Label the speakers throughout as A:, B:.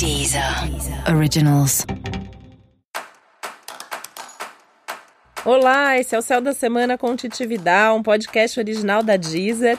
A: Deezer Originals.
B: Olá, esse é o Céu da Semana com Titi Vidal, um podcast original da Deezer.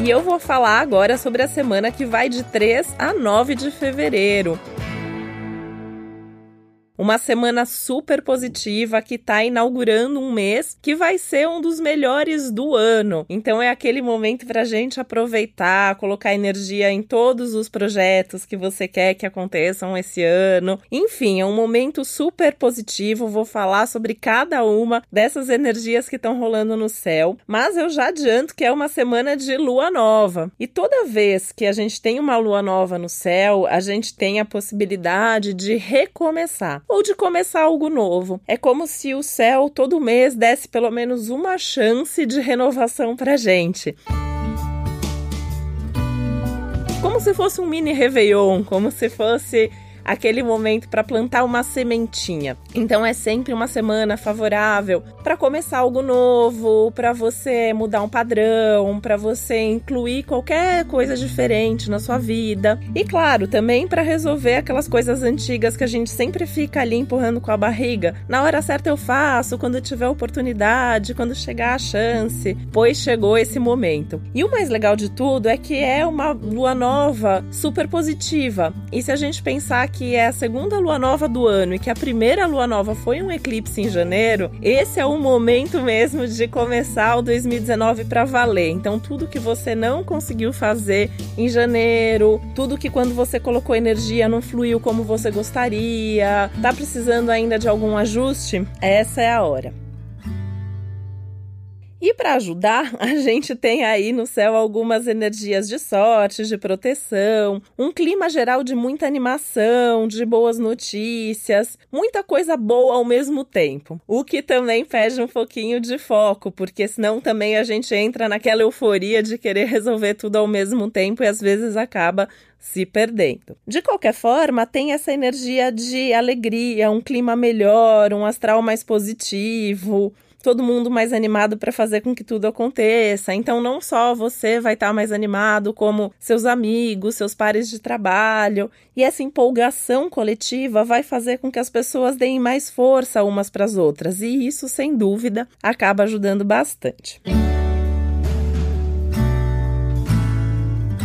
B: E eu vou falar agora sobre a semana que vai de 3 a 9 de fevereiro. Uma semana super positiva que está inaugurando um mês que vai ser um dos melhores do ano. Então é aquele momento para a gente aproveitar, colocar energia em todos os projetos que você quer que aconteçam esse ano. Enfim, é um momento super positivo. Vou falar sobre cada uma dessas energias que estão rolando no céu. Mas eu já adianto que é uma semana de lua nova. E toda vez que a gente tem uma lua nova no céu, a gente tem a possibilidade de recomeçar ou de começar algo novo. É como se o céu todo mês desse pelo menos uma chance de renovação pra gente como se fosse um mini Réveillon, como se fosse aquele momento para plantar uma sementinha. Então é sempre uma semana favorável para começar algo novo, para você mudar um padrão, para você incluir qualquer coisa diferente na sua vida. E claro, também para resolver aquelas coisas antigas que a gente sempre fica ali empurrando com a barriga. Na hora certa eu faço, quando tiver oportunidade, quando chegar a chance, pois chegou esse momento. E o mais legal de tudo é que é uma lua nova super positiva. E se a gente pensar que é a segunda lua nova do ano e que a primeira lua nova foi um eclipse em janeiro, esse é o momento mesmo de começar o 2019 para valer. Então, tudo que você não conseguiu fazer em janeiro, tudo que quando você colocou energia não fluiu como você gostaria, tá precisando ainda de algum ajuste, essa é a hora. E para ajudar, a gente tem aí no céu algumas energias de sorte, de proteção, um clima geral de muita animação, de boas notícias, muita coisa boa ao mesmo tempo. O que também pede um pouquinho de foco, porque senão também a gente entra naquela euforia de querer resolver tudo ao mesmo tempo e às vezes acaba se perdendo. De qualquer forma, tem essa energia de alegria, um clima melhor, um astral mais positivo, todo mundo mais animado para fazer com que tudo aconteça. Então, não só você vai estar tá mais animado, como seus amigos, seus pares de trabalho. E essa empolgação coletiva vai fazer com que as pessoas deem mais força umas para as outras. E isso, sem dúvida, acaba ajudando bastante.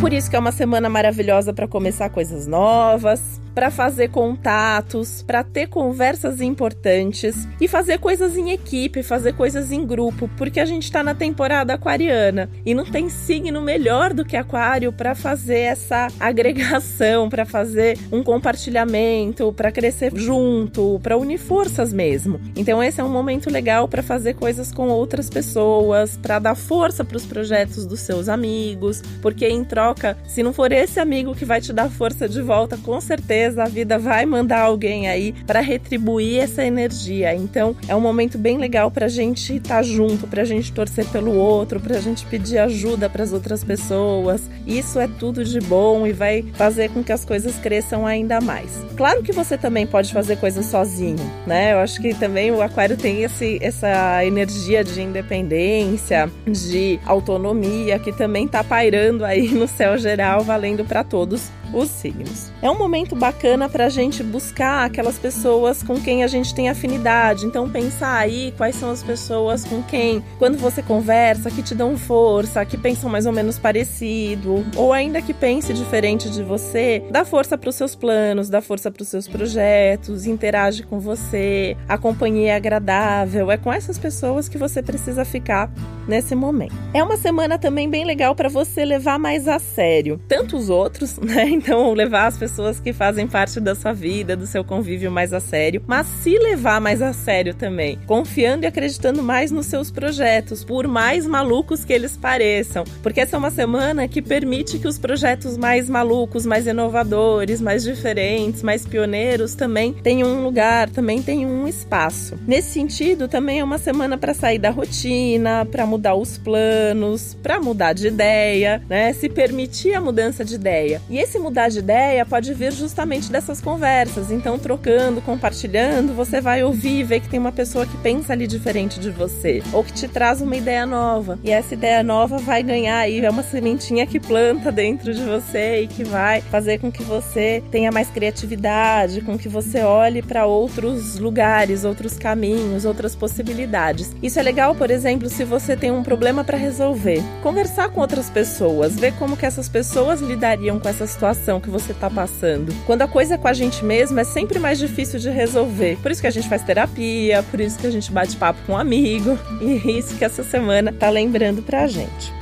B: Por isso que é uma semana maravilhosa para começar coisas novas, para fazer contatos, para ter conversas importantes e fazer coisas em equipe, fazer coisas em grupo, porque a gente está na temporada aquariana e não tem signo melhor do que Aquário para fazer essa agregação, para fazer um compartilhamento, para crescer junto, para unir forças mesmo. Então esse é um momento legal para fazer coisas com outras pessoas, para dar força para os projetos dos seus amigos, porque em troca, se não for esse amigo que vai te dar força de volta, com certeza certeza a vida vai mandar alguém aí para retribuir essa energia. Então é um momento bem legal para a gente estar tá junto, para a gente torcer pelo outro, para a gente pedir ajuda para as outras pessoas. Isso é tudo de bom e vai fazer com que as coisas cresçam ainda mais. Claro que você também pode fazer coisas sozinho, né? Eu acho que também o Aquário tem esse, essa energia de independência, de autonomia que também tá pairando aí no céu geral, valendo para todos os signos. É um momento bacana para a gente buscar aquelas pessoas com quem a gente tem afinidade. Então, pensar aí quais são as pessoas com quem, quando você conversa, que te dão força, que pensam mais ou menos parecido, ou ainda que pense diferente de você, dá força para os seus planos, dá força para os seus projetos, interage com você, a companhia é agradável. É com essas pessoas que você precisa ficar nesse momento. É uma semana também bem legal para você levar mais a sério tanto os outros, né? Então, levar as pessoas que fazem parte da sua vida, do seu convívio mais a sério, mas se levar mais a sério também, confiando e acreditando mais nos seus projetos, por mais malucos que eles pareçam, porque essa é uma semana que permite que os projetos mais malucos, mais inovadores, mais diferentes, mais pioneiros também tenham um lugar, também tenham um espaço. Nesse sentido, também é uma semana para sair da rotina, para mudar os planos, para mudar de ideia, né? Se permitir a mudança de ideia. E esse mudar de ideia pode vir justamente dessas conversas. Então, trocando, compartilhando, você vai ouvir e ver que tem uma pessoa que pensa ali diferente de você, ou que te traz uma ideia nova. E essa ideia nova vai ganhar aí, é uma sementinha que planta dentro de você e que vai fazer com que você tenha mais criatividade, com que você olhe para outros lugares, outros caminhos, outras possibilidades. Isso é legal, por exemplo, se você tem um problema para resolver. Conversar com outras pessoas, ver como que essas pessoas lidariam com essa situação que você está passando. Quando a coisa é com a gente mesmo, é sempre mais difícil de resolver. Por isso que a gente faz terapia, por isso que a gente bate papo com um amigo, e é isso que essa semana tá lembrando pra gente.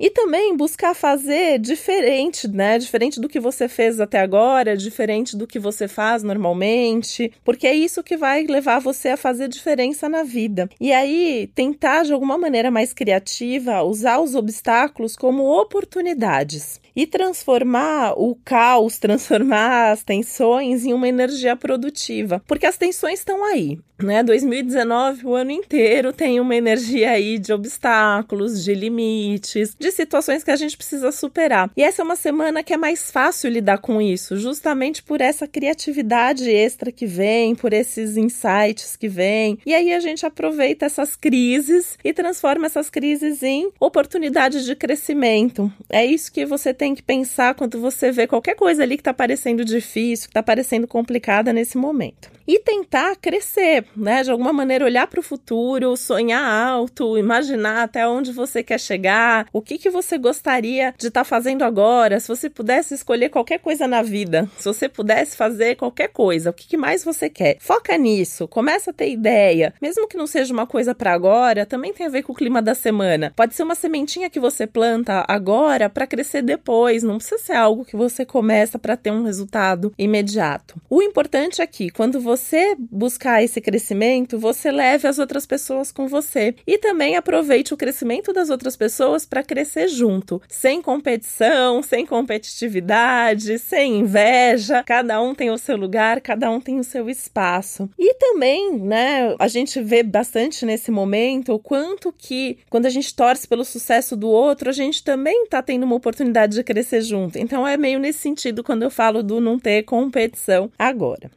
B: E também buscar fazer diferente, né? Diferente do que você fez até agora, diferente do que você faz normalmente, porque é isso que vai levar você a fazer diferença na vida. E aí, tentar de alguma maneira mais criativa usar os obstáculos como oportunidades e transformar o caos, transformar as tensões em uma energia produtiva, porque as tensões estão aí. Né? 2019, o ano inteiro, tem uma energia aí de obstáculos, de limites, de situações que a gente precisa superar. E essa é uma semana que é mais fácil lidar com isso, justamente por essa criatividade extra que vem, por esses insights que vem. E aí a gente aproveita essas crises e transforma essas crises em oportunidades de crescimento. É isso que você tem que pensar quando você vê qualquer coisa ali que está parecendo difícil, que está parecendo complicada nesse momento e tentar crescer, né? De alguma maneira olhar para o futuro, sonhar alto, imaginar até onde você quer chegar, o que, que você gostaria de estar tá fazendo agora, se você pudesse escolher qualquer coisa na vida, se você pudesse fazer qualquer coisa, o que, que mais você quer. Foca nisso, começa a ter ideia, mesmo que não seja uma coisa para agora, também tem a ver com o clima da semana. Pode ser uma sementinha que você planta agora para crescer depois, não precisa ser algo que você começa para ter um resultado imediato. O importante é que quando você buscar esse crescimento, você leve as outras pessoas com você e também aproveite o crescimento das outras pessoas para crescer junto, sem competição, sem competitividade, sem inveja. Cada um tem o seu lugar, cada um tem o seu espaço. E também, né, a gente vê bastante nesse momento o quanto que quando a gente torce pelo sucesso do outro, a gente também tá tendo uma oportunidade de crescer junto. Então é meio nesse sentido quando eu falo do não ter competição agora.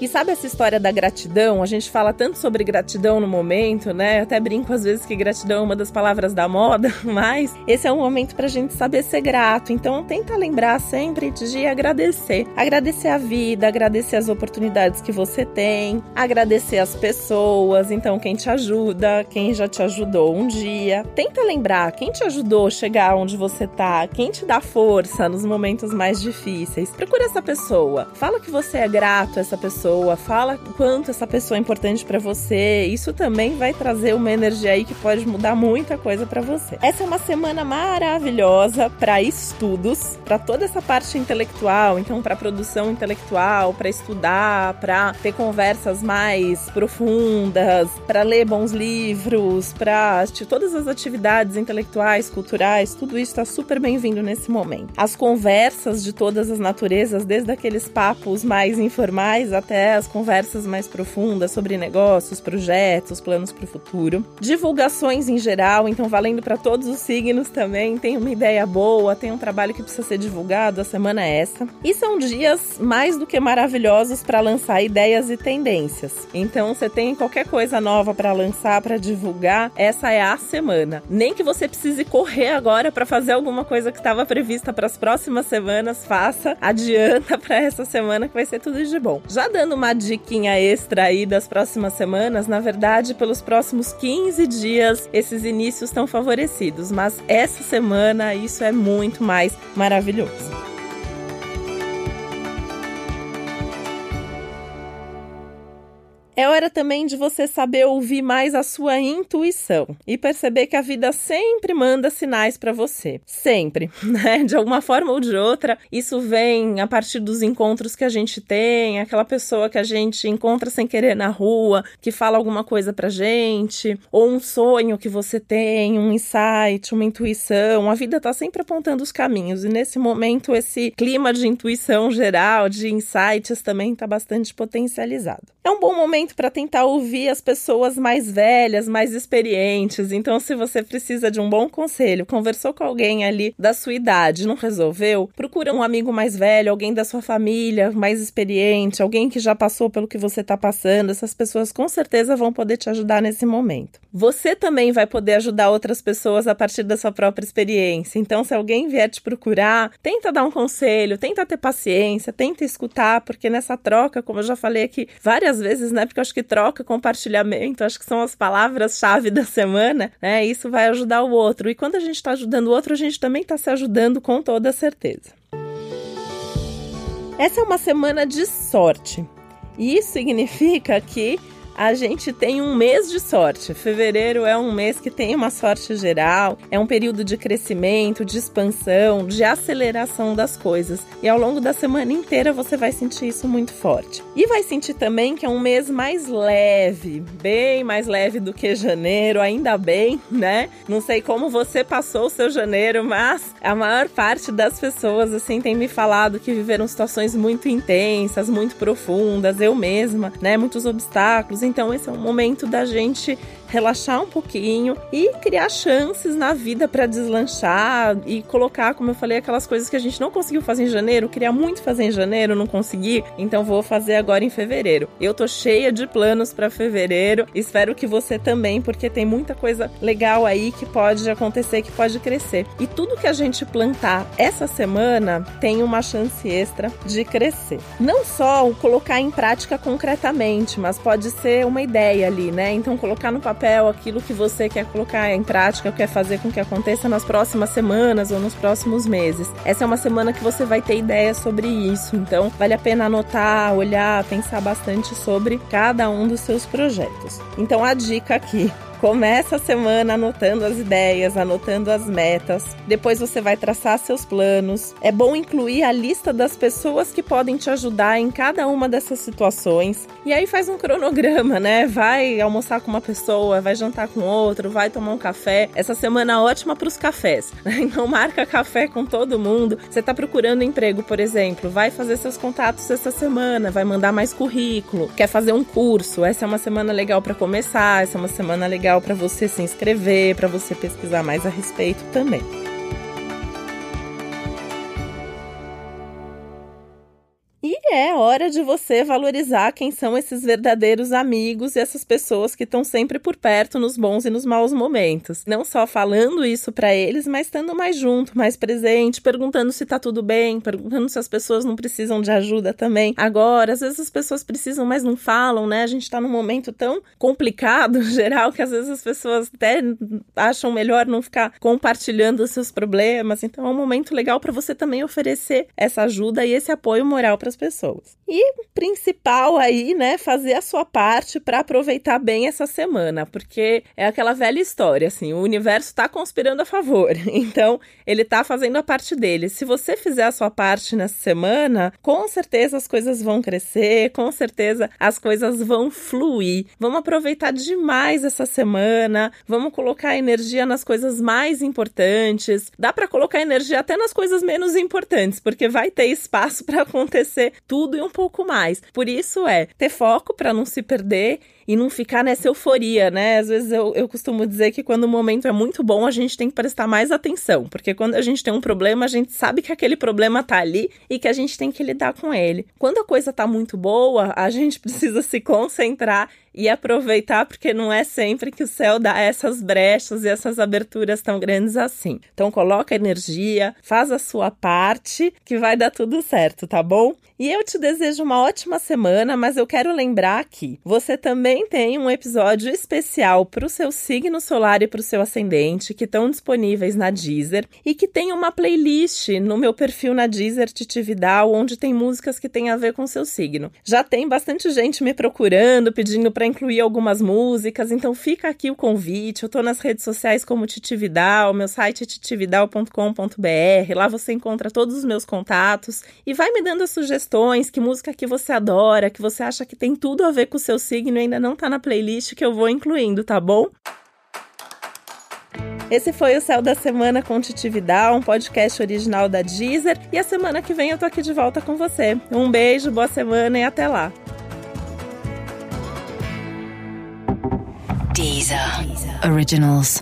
B: E sabe essa história da gratidão? A gente fala tanto sobre gratidão no momento, né? Eu até brinco às vezes que gratidão é uma das palavras da moda, mas esse é um momento pra gente saber ser grato. Então tenta lembrar sempre de agradecer. Agradecer a vida, agradecer as oportunidades que você tem, agradecer as pessoas, então quem te ajuda, quem já te ajudou um dia. Tenta lembrar quem te ajudou a chegar onde você tá, quem te dá força nos momentos mais difíceis. Procura essa pessoa. Fala que você é grato a essa pessoa pessoa, fala quanto essa pessoa é importante para você. Isso também vai trazer uma energia aí que pode mudar muita coisa para você. Essa é uma semana maravilhosa para estudos, para toda essa parte intelectual, então para produção intelectual, para estudar, para ter conversas mais profundas, para ler bons livros, para todas as atividades intelectuais, culturais, tudo isso está super bem-vindo nesse momento. As conversas de todas as naturezas, desde aqueles papos mais informais até as conversas mais profundas sobre negócios, projetos, planos para o futuro. Divulgações em geral, então valendo para todos os signos também. Tem uma ideia boa, tem um trabalho que precisa ser divulgado, a semana é essa. E são dias mais do que maravilhosos para lançar ideias e tendências. Então, você tem qualquer coisa nova para lançar, para divulgar, essa é a semana. Nem que você precise correr agora para fazer alguma coisa que estava prevista para as próximas semanas, faça, adianta para essa semana que vai ser tudo de bom. Já dando uma diquinha extra aí das próximas semanas, na verdade, pelos próximos 15 dias, esses inícios estão favorecidos, mas essa semana isso é muito mais maravilhoso. É hora também de você saber ouvir mais a sua intuição e perceber que a vida sempre manda sinais para você. Sempre, né? De alguma forma ou de outra, isso vem a partir dos encontros que a gente tem, aquela pessoa que a gente encontra sem querer na rua, que fala alguma coisa pra gente, ou um sonho que você tem, um insight, uma intuição. A vida tá sempre apontando os caminhos e nesse momento esse clima de intuição geral, de insights também tá bastante potencializado. É um bom momento para tentar ouvir as pessoas mais velhas, mais experientes. Então, se você precisa de um bom conselho, conversou com alguém ali da sua idade, não resolveu, procura um amigo mais velho, alguém da sua família mais experiente, alguém que já passou pelo que você está passando. Essas pessoas com certeza vão poder te ajudar nesse momento. Você também vai poder ajudar outras pessoas a partir da sua própria experiência. Então, se alguém vier te procurar, tenta dar um conselho, tenta ter paciência, tenta escutar, porque nessa troca, como eu já falei aqui várias vezes, né? Porque eu acho que troca, compartilhamento, acho que são as palavras-chave da semana, né? Isso vai ajudar o outro. E quando a gente está ajudando o outro, a gente também está se ajudando com toda certeza. Essa é uma semana de sorte. E isso significa que a gente tem um mês de sorte. Fevereiro é um mês que tem uma sorte geral, é um período de crescimento, de expansão, de aceleração das coisas. E ao longo da semana inteira você vai sentir isso muito forte. E vai sentir também que é um mês mais leve, bem mais leve do que janeiro, ainda bem, né? Não sei como você passou o seu janeiro, mas a maior parte das pessoas assim tem me falado que viveram situações muito intensas, muito profundas, eu mesma, né? Muitos obstáculos então esse é um momento da gente relaxar um pouquinho e criar chances na vida para deslanchar e colocar, como eu falei, aquelas coisas que a gente não conseguiu fazer em janeiro, queria muito fazer em janeiro, não consegui, então vou fazer agora em fevereiro. Eu tô cheia de planos para fevereiro, espero que você também, porque tem muita coisa legal aí que pode acontecer, que pode crescer. E tudo que a gente plantar essa semana tem uma chance extra de crescer. Não só o colocar em prática concretamente, mas pode ser uma ideia ali, né? Então colocar no papel papel aquilo que você quer colocar em prática, quer fazer com que aconteça nas próximas semanas ou nos próximos meses. Essa é uma semana que você vai ter ideias sobre isso, então vale a pena anotar, olhar, pensar bastante sobre cada um dos seus projetos. Então a dica aqui Começa a semana anotando as ideias, anotando as metas. Depois você vai traçar seus planos. É bom incluir a lista das pessoas que podem te ajudar em cada uma dessas situações. E aí faz um cronograma, né? Vai almoçar com uma pessoa, vai jantar com outro, vai tomar um café. Essa semana é ótima para os cafés. Então marca café com todo mundo. Você está procurando emprego, por exemplo, vai fazer seus contatos essa semana, vai mandar mais currículo, quer fazer um curso. Essa é uma semana legal para começar, essa é uma semana legal legal para você se inscrever, para você pesquisar mais a respeito também. É hora de você valorizar quem são esses verdadeiros amigos e essas pessoas que estão sempre por perto nos bons e nos maus momentos. Não só falando isso para eles, mas estando mais junto, mais presente, perguntando se tá tudo bem, perguntando se as pessoas não precisam de ajuda também. Agora, às vezes as pessoas precisam, mas não falam, né? A gente tá num momento tão complicado, geral, que às vezes as pessoas até acham melhor não ficar compartilhando os seus problemas. Então é um momento legal para você também oferecer essa ajuda e esse apoio moral para as pessoas. episodes. E principal aí, né, fazer a sua parte para aproveitar bem essa semana, porque é aquela velha história, assim, o universo está conspirando a favor, então ele está fazendo a parte dele. Se você fizer a sua parte nessa semana, com certeza as coisas vão crescer, com certeza as coisas vão fluir. Vamos aproveitar demais essa semana, vamos colocar energia nas coisas mais importantes. Dá para colocar energia até nas coisas menos importantes, porque vai ter espaço para acontecer tudo e um pouco mais. Por isso é ter foco para não se perder e não ficar nessa euforia, né? Às vezes eu, eu costumo dizer que quando o momento é muito bom, a gente tem que prestar mais atenção, porque quando a gente tem um problema, a gente sabe que aquele problema tá ali e que a gente tem que lidar com ele. Quando a coisa tá muito boa, a gente precisa se concentrar e aproveitar, porque não é sempre que o céu dá essas brechas e essas aberturas tão grandes assim. Então coloca energia, faz a sua parte, que vai dar tudo certo, tá bom? E eu te desejo uma ótima semana, mas eu quero lembrar que você também tem um episódio especial para o seu signo solar e para o seu ascendente, que estão disponíveis na Deezer, e que tem uma playlist no meu perfil na Deezer Titividal, onde tem músicas que têm a ver com o seu signo. Já tem bastante gente me procurando, pedindo para incluir algumas músicas, então fica aqui o convite. Eu estou nas redes sociais como Titividal, meu site é titividal.com.br, lá você encontra todos os meus contatos e vai me dando a sugestão sugestões, que música que você adora, que você acha que tem tudo a ver com o seu signo e ainda não tá na playlist que eu vou incluindo, tá bom? Esse foi o Céu da Semana com Titividal, um podcast original da Deezer. E a semana que vem eu tô aqui de volta com você. Um beijo, boa semana e até lá!
A: Deezer. Originals.